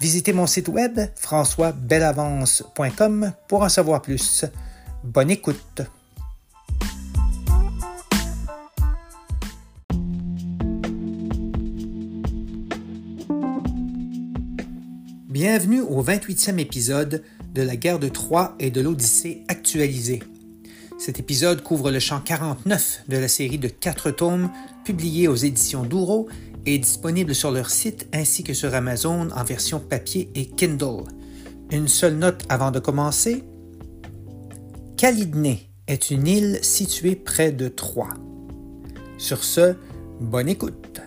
Visitez mon site web françoisbelavance.com pour en savoir plus. Bonne écoute. Bienvenue au 28e épisode de la guerre de Troie et de l'Odyssée actualisée. Cet épisode couvre le champ 49 de la série de quatre tomes publiés aux éditions Douro est disponible sur leur site ainsi que sur Amazon en version papier et Kindle. Une seule note avant de commencer. Calydnée est une île située près de Troie. Sur ce, bonne écoute.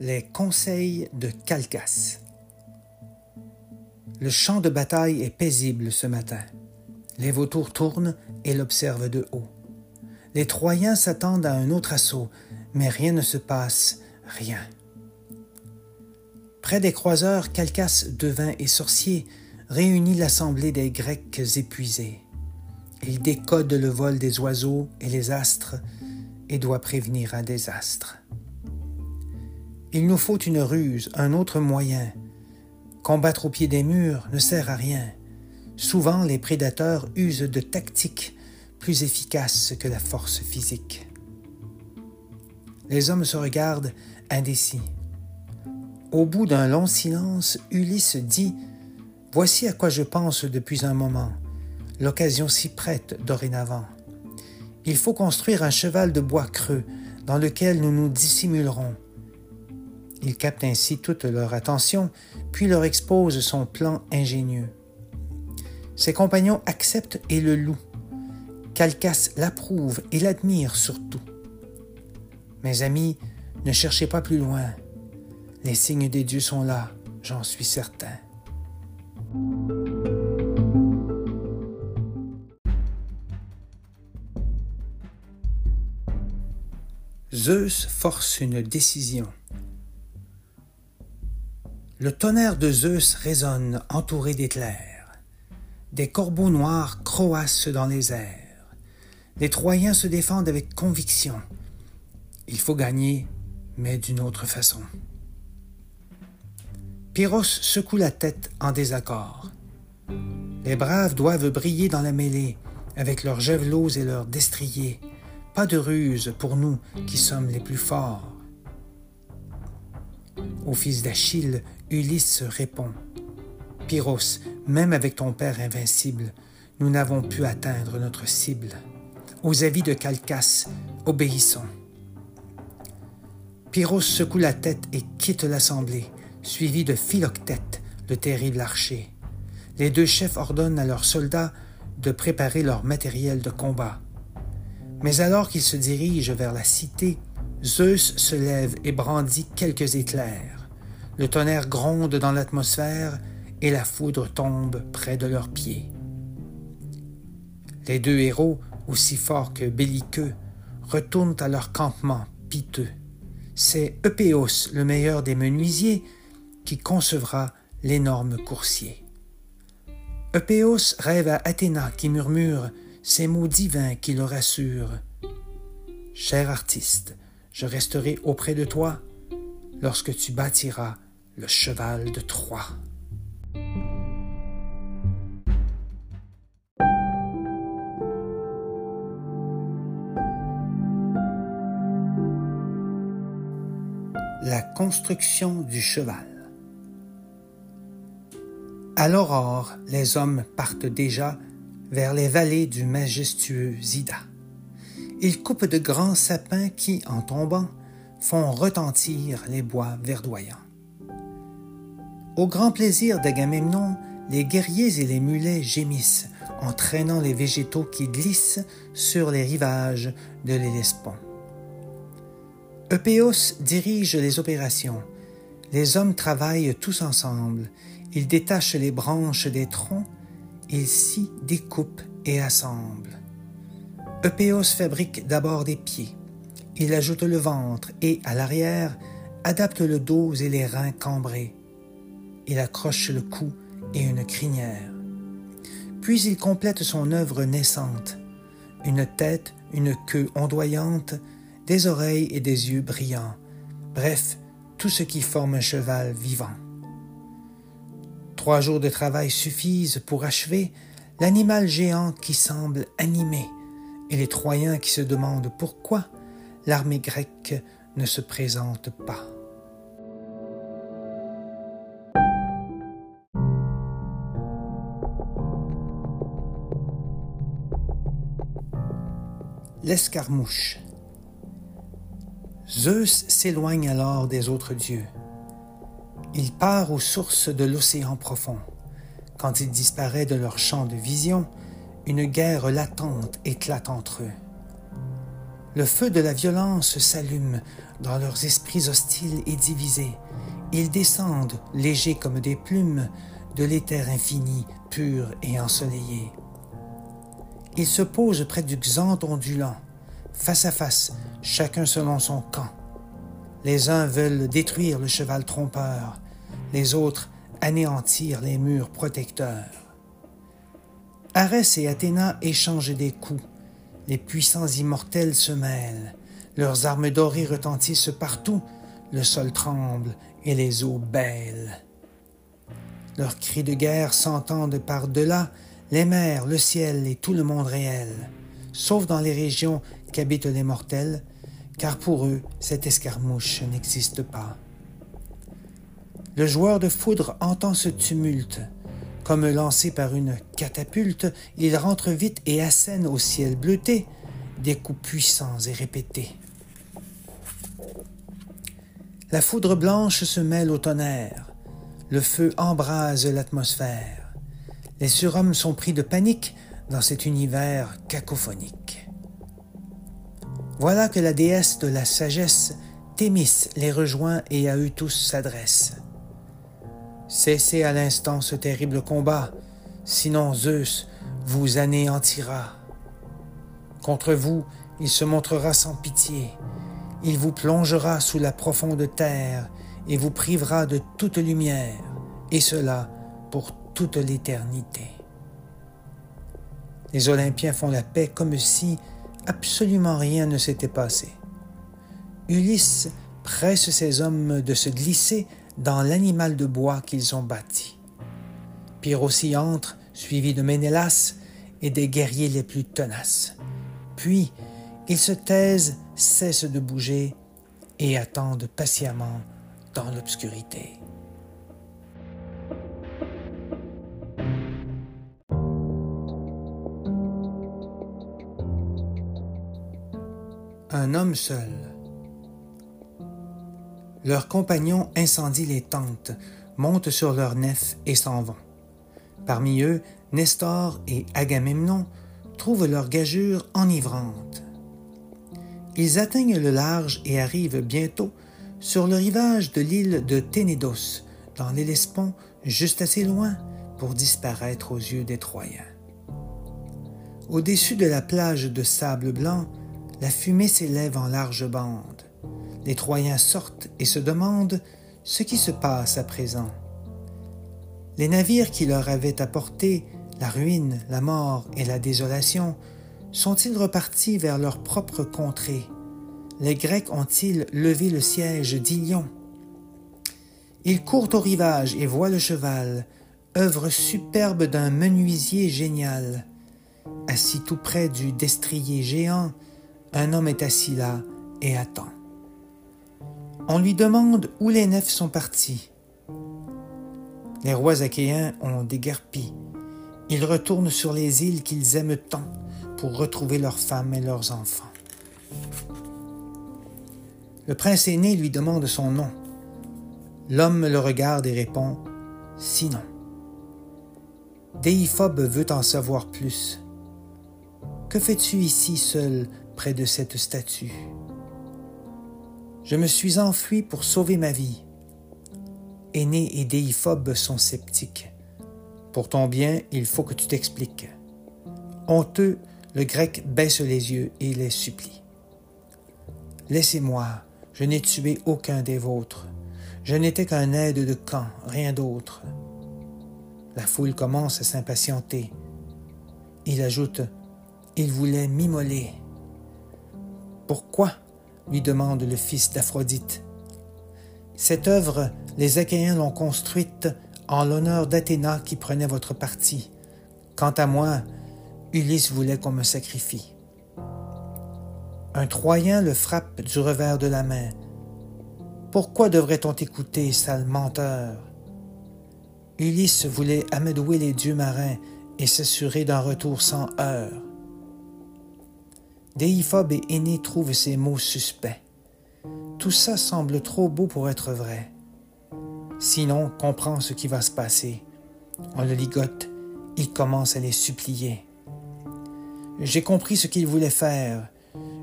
Les conseils de Calcas. Le champ de bataille est paisible ce matin. Les vautours tournent et l'observent de haut. Les Troyens s'attendent à un autre assaut, mais rien ne se passe, rien. Près des croiseurs, Calcas, devin et sorcier réunit l'assemblée des Grecs épuisés. Il décode le vol des oiseaux et les astres et doit prévenir un désastre. Il nous faut une ruse, un autre moyen. Combattre au pied des murs ne sert à rien. Souvent, les prédateurs usent de tactiques plus efficaces que la force physique. Les hommes se regardent indécis. Au bout d'un long silence, Ulysse dit Voici à quoi je pense depuis un moment. L'occasion s'y prête dorénavant. Il faut construire un cheval de bois creux dans lequel nous nous dissimulerons. Il capte ainsi toute leur attention, puis leur expose son plan ingénieux. Ses compagnons acceptent et le louent. Calcas l'approuve et l'admire surtout. Mes amis, ne cherchez pas plus loin. Les signes des dieux sont là, j'en suis certain. Zeus force une décision. Le tonnerre de Zeus résonne entouré d'éclairs. Des corbeaux noirs croassent dans les airs. Les Troyens se défendent avec conviction. Il faut gagner, mais d'une autre façon. Pyrrhos secoue la tête en désaccord. Les braves doivent briller dans la mêlée, avec leurs javelots et leurs destriers. Pas de ruse pour nous qui sommes les plus forts. Au fils d'Achille, Ulysse répond. Pyrrhos, même avec ton père invincible, nous n'avons pu atteindre notre cible. Aux avis de Calcas, obéissons. Pyrrhos secoue la tête et quitte l'assemblée, suivi de Philoctète, le terrible archer. Les deux chefs ordonnent à leurs soldats de préparer leur matériel de combat. Mais alors qu'ils se dirigent vers la cité, Zeus se lève et brandit quelques éclairs. Le tonnerre gronde dans l'atmosphère et la foudre tombe près de leurs pieds. Les deux héros, aussi forts que belliqueux, retournent à leur campement piteux. C'est Eupéos, le meilleur des menuisiers, qui concevra l'énorme coursier. Eupéos rêve à Athéna qui murmure ces mots divins qui le rassurent. Cher artiste, je resterai auprès de toi lorsque tu bâtiras le cheval de Troie. Construction du cheval. À l'aurore, les hommes partent déjà vers les vallées du majestueux Zida. Ils coupent de grands sapins qui, en tombant, font retentir les bois verdoyants. Au grand plaisir d'Agamemnon, les guerriers et les mulets gémissent en traînant les végétaux qui glissent sur les rivages de l'Hellespont. Eupéos dirige les opérations. Les hommes travaillent tous ensemble. Ils détachent les branches des troncs, ils s'y découpent et assemblent. Eupéos fabrique d'abord des pieds. Il ajoute le ventre et, à l'arrière, adapte le dos et les reins cambrés. Il accroche le cou et une crinière. Puis il complète son œuvre naissante. Une tête, une queue ondoyante, des oreilles et des yeux brillants. Bref, tout ce qui forme un cheval vivant. Trois jours de travail suffisent pour achever l'animal géant qui semble animé et les Troyens qui se demandent pourquoi l'armée grecque ne se présente pas. L'escarmouche. Zeus s'éloigne alors des autres dieux. Il part aux sources de l'océan profond. Quand il disparaît de leur champ de vision, une guerre latente éclate entre eux. Le feu de la violence s'allume dans leurs esprits hostiles et divisés. Ils descendent, légers comme des plumes, de l'éther infini, pur et ensoleillé. Ils se posent près du xanthe ondulant, face à face, chacun selon son camp. Les uns veulent détruire le cheval trompeur, les autres anéantir les murs protecteurs. Arès et Athéna échangent des coups, les puissants immortels se mêlent, leurs armes dorées retentissent partout, le sol tremble et les eaux bêlent. Leurs cris de guerre s'entendent par-delà les mers, le ciel et tout le monde réel, sauf dans les régions qu'habitent les mortels, car pour eux cette escarmouche n'existe pas. Le joueur de foudre entend ce tumulte. Comme lancé par une catapulte, il rentre vite et assène au ciel bleuté des coups puissants et répétés. La foudre blanche se mêle au tonnerre, le feu embrase l'atmosphère. Les surhommes sont pris de panique dans cet univers cacophonique. Voilà que la déesse de la sagesse, Thémis, les rejoint et à eux tous s'adresse. Cessez à l'instant ce terrible combat, sinon Zeus vous anéantira. Contre vous, il se montrera sans pitié, il vous plongera sous la profonde terre et vous privera de toute lumière, et cela pour toute l'éternité. Les Olympiens font la paix comme si absolument rien ne s'était passé. Ulysse presse ses hommes de se glisser dans l'animal de bois qu'ils ont bâti. Pyrrhus y entre, suivi de Ménélas et des guerriers les plus tenaces. Puis, ils se taisent, cessent de bouger et attendent patiemment dans l'obscurité. Un homme seul. Leurs compagnons incendient les tentes, montent sur leurs nefs et s'en vont. Parmi eux, Nestor et Agamemnon trouvent leur gageure enivrante. Ils atteignent le large et arrivent bientôt sur le rivage de l'île de Ténédos, dans l'Hellespont, juste assez loin pour disparaître aux yeux des Troyens. Au-dessus de la plage de sable blanc, la fumée s'élève en large bande. Les Troyens sortent et se demandent ce qui se passe à présent. Les navires qui leur avaient apporté la ruine, la mort et la désolation sont-ils repartis vers leur propre contrée? Les Grecs ont-ils levé le siège d'Ilion? Ils courent au rivage et voient le cheval, œuvre superbe d'un menuisier génial. Assis tout près du destrier géant, un homme est assis là et attend. On lui demande où les nefs sont partis. Les rois achéens ont déguerpi. Ils retournent sur les îles qu'ils aiment tant pour retrouver leurs femmes et leurs enfants. Le prince aîné lui demande son nom. L'homme le regarde et répond Sinon. Déiphobe veut en savoir plus. Que fais-tu ici seul près de cette statue Je me suis enfui pour sauver ma vie. Aîné et Déiphobe sont sceptiques. Pour ton bien, il faut que tu t'expliques. Honteux, le grec baisse les yeux et les supplie. Laissez-moi, je n'ai tué aucun des vôtres. Je n'étais qu'un aide de camp, rien d'autre. La foule commence à s'impatienter. Il ajoute Il voulait m'immoler. Pourquoi? lui demande le fils d'Aphrodite. Cette œuvre, les Achéens l'ont construite en l'honneur d'Athéna qui prenait votre parti. Quant à moi, Ulysse voulait qu'on me sacrifie. Un Troyen le frappe du revers de la main. Pourquoi devrait-on t'écouter, sale menteur? Ulysse voulait amadouer les dieux marins et s'assurer d'un retour sans heurts. Déiphobe et Aîné trouvent ces mots suspects. Tout ça semble trop beau pour être vrai. Sinon, comprends ce qui va se passer. On le ligote, il commence à les supplier. J'ai compris ce qu'il voulait faire.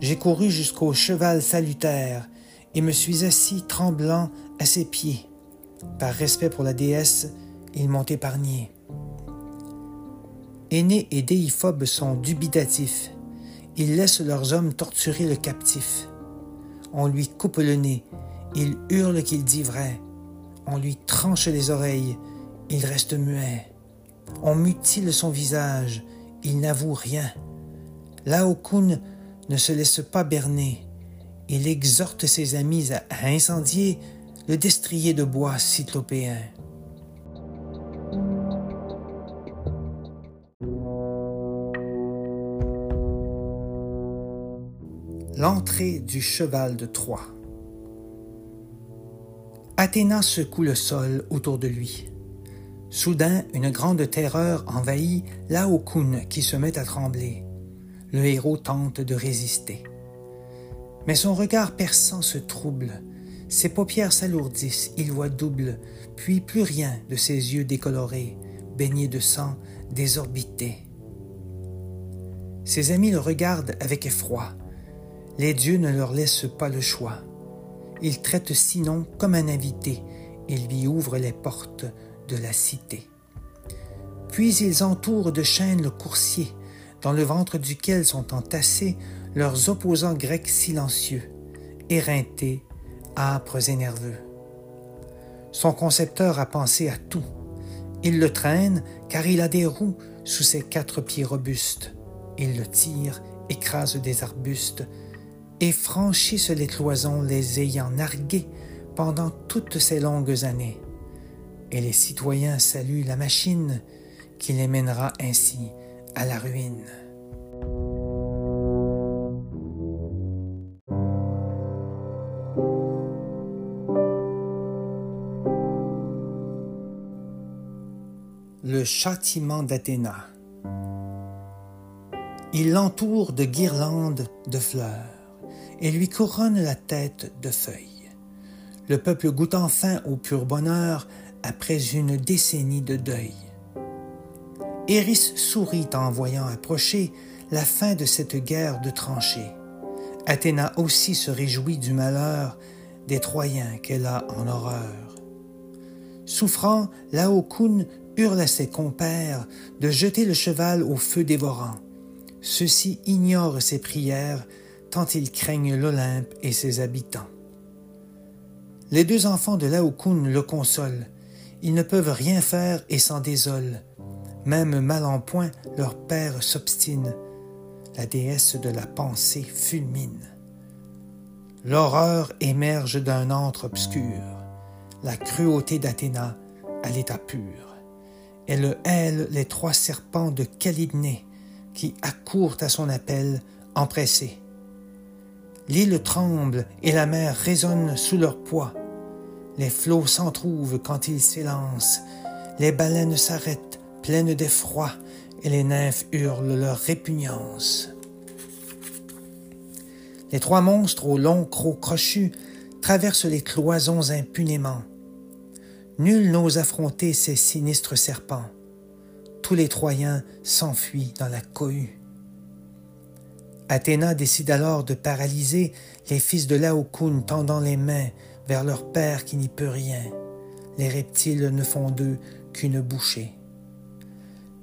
J'ai couru jusqu'au cheval salutaire et me suis assis tremblant à ses pieds. Par respect pour la déesse, ils m'ont épargné. Aîné et Déiphobe sont dubitatifs. Ils laissent leurs hommes torturer le captif. On lui coupe le nez, il hurle qu'il dit vrai. On lui tranche les oreilles, il reste muet. On mutile son visage, il n'avoue rien. Laokoun ne se laisse pas berner. Il exhorte ses amis à incendier le destrier de bois cyclopéen. L'entrée du cheval de Troie. Athéna secoue le sol autour de lui. Soudain, une grande terreur envahit Laokoun qui se met à trembler le héros tente de résister. Mais son regard perçant se trouble, ses paupières s'alourdissent, il voit double, puis plus rien de ses yeux décolorés, baignés de sang, désorbités. Ses amis le regardent avec effroi. Les dieux ne leur laissent pas le choix. Ils traitent Sinon comme un invité et lui ouvrent les portes de la cité. Puis ils entourent de chaînes le coursier, dans le ventre duquel sont entassés leurs opposants grecs silencieux, éreintés, âpres et nerveux. Son concepteur a pensé à tout. Il le traîne car il a des roues sous ses quatre pieds robustes. Il le tire, écrase des arbustes et franchissent les cloisons les ayant nargués pendant toutes ces longues années. Et les citoyens saluent la machine qui les mènera ainsi à la ruine. Le châtiment d'Athéna. Il l'entoure de guirlandes de fleurs et lui couronne la tête de feuilles. Le peuple goûte enfin au pur bonheur après une décennie de deuil. Eris sourit en voyant approcher la fin de cette guerre de tranchées. Athéna aussi se réjouit du malheur des Troyens qu'elle a en horreur. Souffrant, Laokoun hurle à ses compères de jeter le cheval au feu dévorant. Ceux-ci ignorent ses prières tant ils craignent l'Olympe et ses habitants. Les deux enfants de Laokoun le consolent. Ils ne peuvent rien faire et s'en désolent. Même mal en point, leur père s'obstine. La déesse de la pensée fulmine. L'horreur émerge d'un antre obscur, la cruauté d'Athéna à l'état pur. Elle hèle les trois serpents de Calydnée qui accourent à son appel empressés. L'île tremble et la mer résonne sous leur poids. Les flots s'entr'ouvrent quand ils s'élancent Les baleines s'arrêtent, pleines d'effroi, et les nymphes hurlent leur répugnance. Les trois monstres aux longs crocs crochus traversent les cloisons impunément. Nul n'ose affronter ces sinistres serpents. Tous les Troyens s'enfuient dans la cohue. Athéna décide alors de paralyser les fils de Laocoon tendant les mains vers leur père qui n'y peut rien. Les reptiles ne font d'eux qu'une bouchée.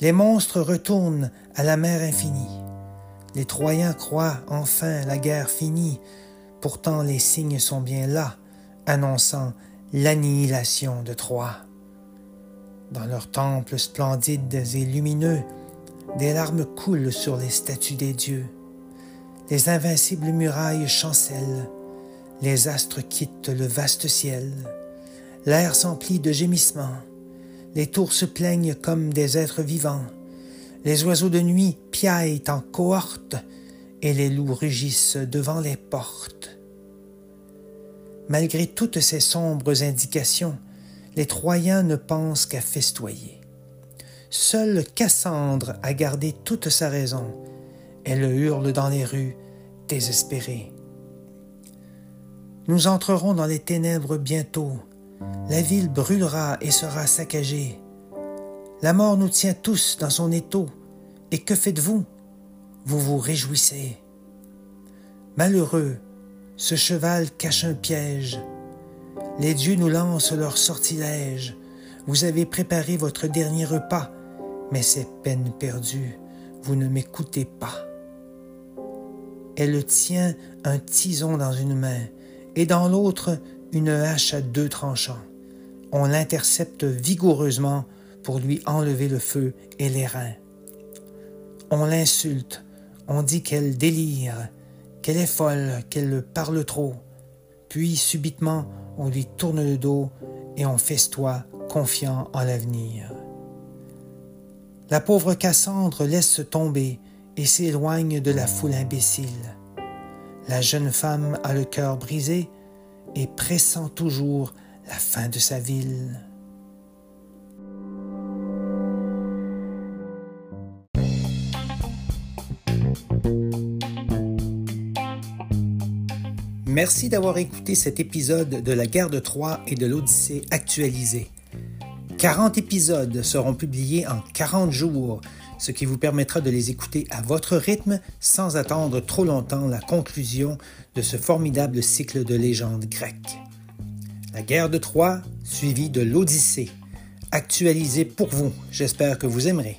Les monstres retournent à la mer infinie. Les Troyens croient enfin la guerre finie. Pourtant les signes sont bien là, annonçant l'annihilation de Troie. Dans leurs temples splendides et lumineux, des larmes coulent sur les statues des dieux. Les invincibles murailles chancellent, les astres quittent le vaste ciel, l'air s'emplit de gémissements, les tours se plaignent comme des êtres vivants, les oiseaux de nuit piaillent en cohorte, et les loups rugissent devant les portes. Malgré toutes ces sombres indications, les Troyens ne pensent qu'à festoyer. Seule Cassandre a gardé toute sa raison elle hurle dans les rues, Nous entrerons dans les ténèbres bientôt. La ville brûlera et sera saccagée. La mort nous tient tous dans son étau. Et que faites-vous? Vous vous réjouissez. Malheureux, ce cheval cache un piège. Les dieux nous lancent leur sortilège. Vous avez préparé votre dernier repas, mais c'est peine perdue. Vous ne m'écoutez pas. Elle tient un tison dans une main et dans l'autre une hache à deux tranchants. On l'intercepte vigoureusement pour lui enlever le feu et les reins. On l'insulte, on dit qu'elle délire, qu'elle est folle, qu'elle parle trop. Puis subitement on lui tourne le dos et on festoie, confiant en l'avenir. La pauvre Cassandre laisse tomber et s'éloigne de la foule imbécile. La jeune femme a le cœur brisé et pressent toujours la fin de sa ville. Merci d'avoir écouté cet épisode de la guerre de Troie et de l'Odyssée actualisée. 40 épisodes seront publiés en 40 jours ce qui vous permettra de les écouter à votre rythme sans attendre trop longtemps la conclusion de ce formidable cycle de légendes grecques. La guerre de Troie, suivie de l'Odyssée, actualisée pour vous. J'espère que vous aimerez.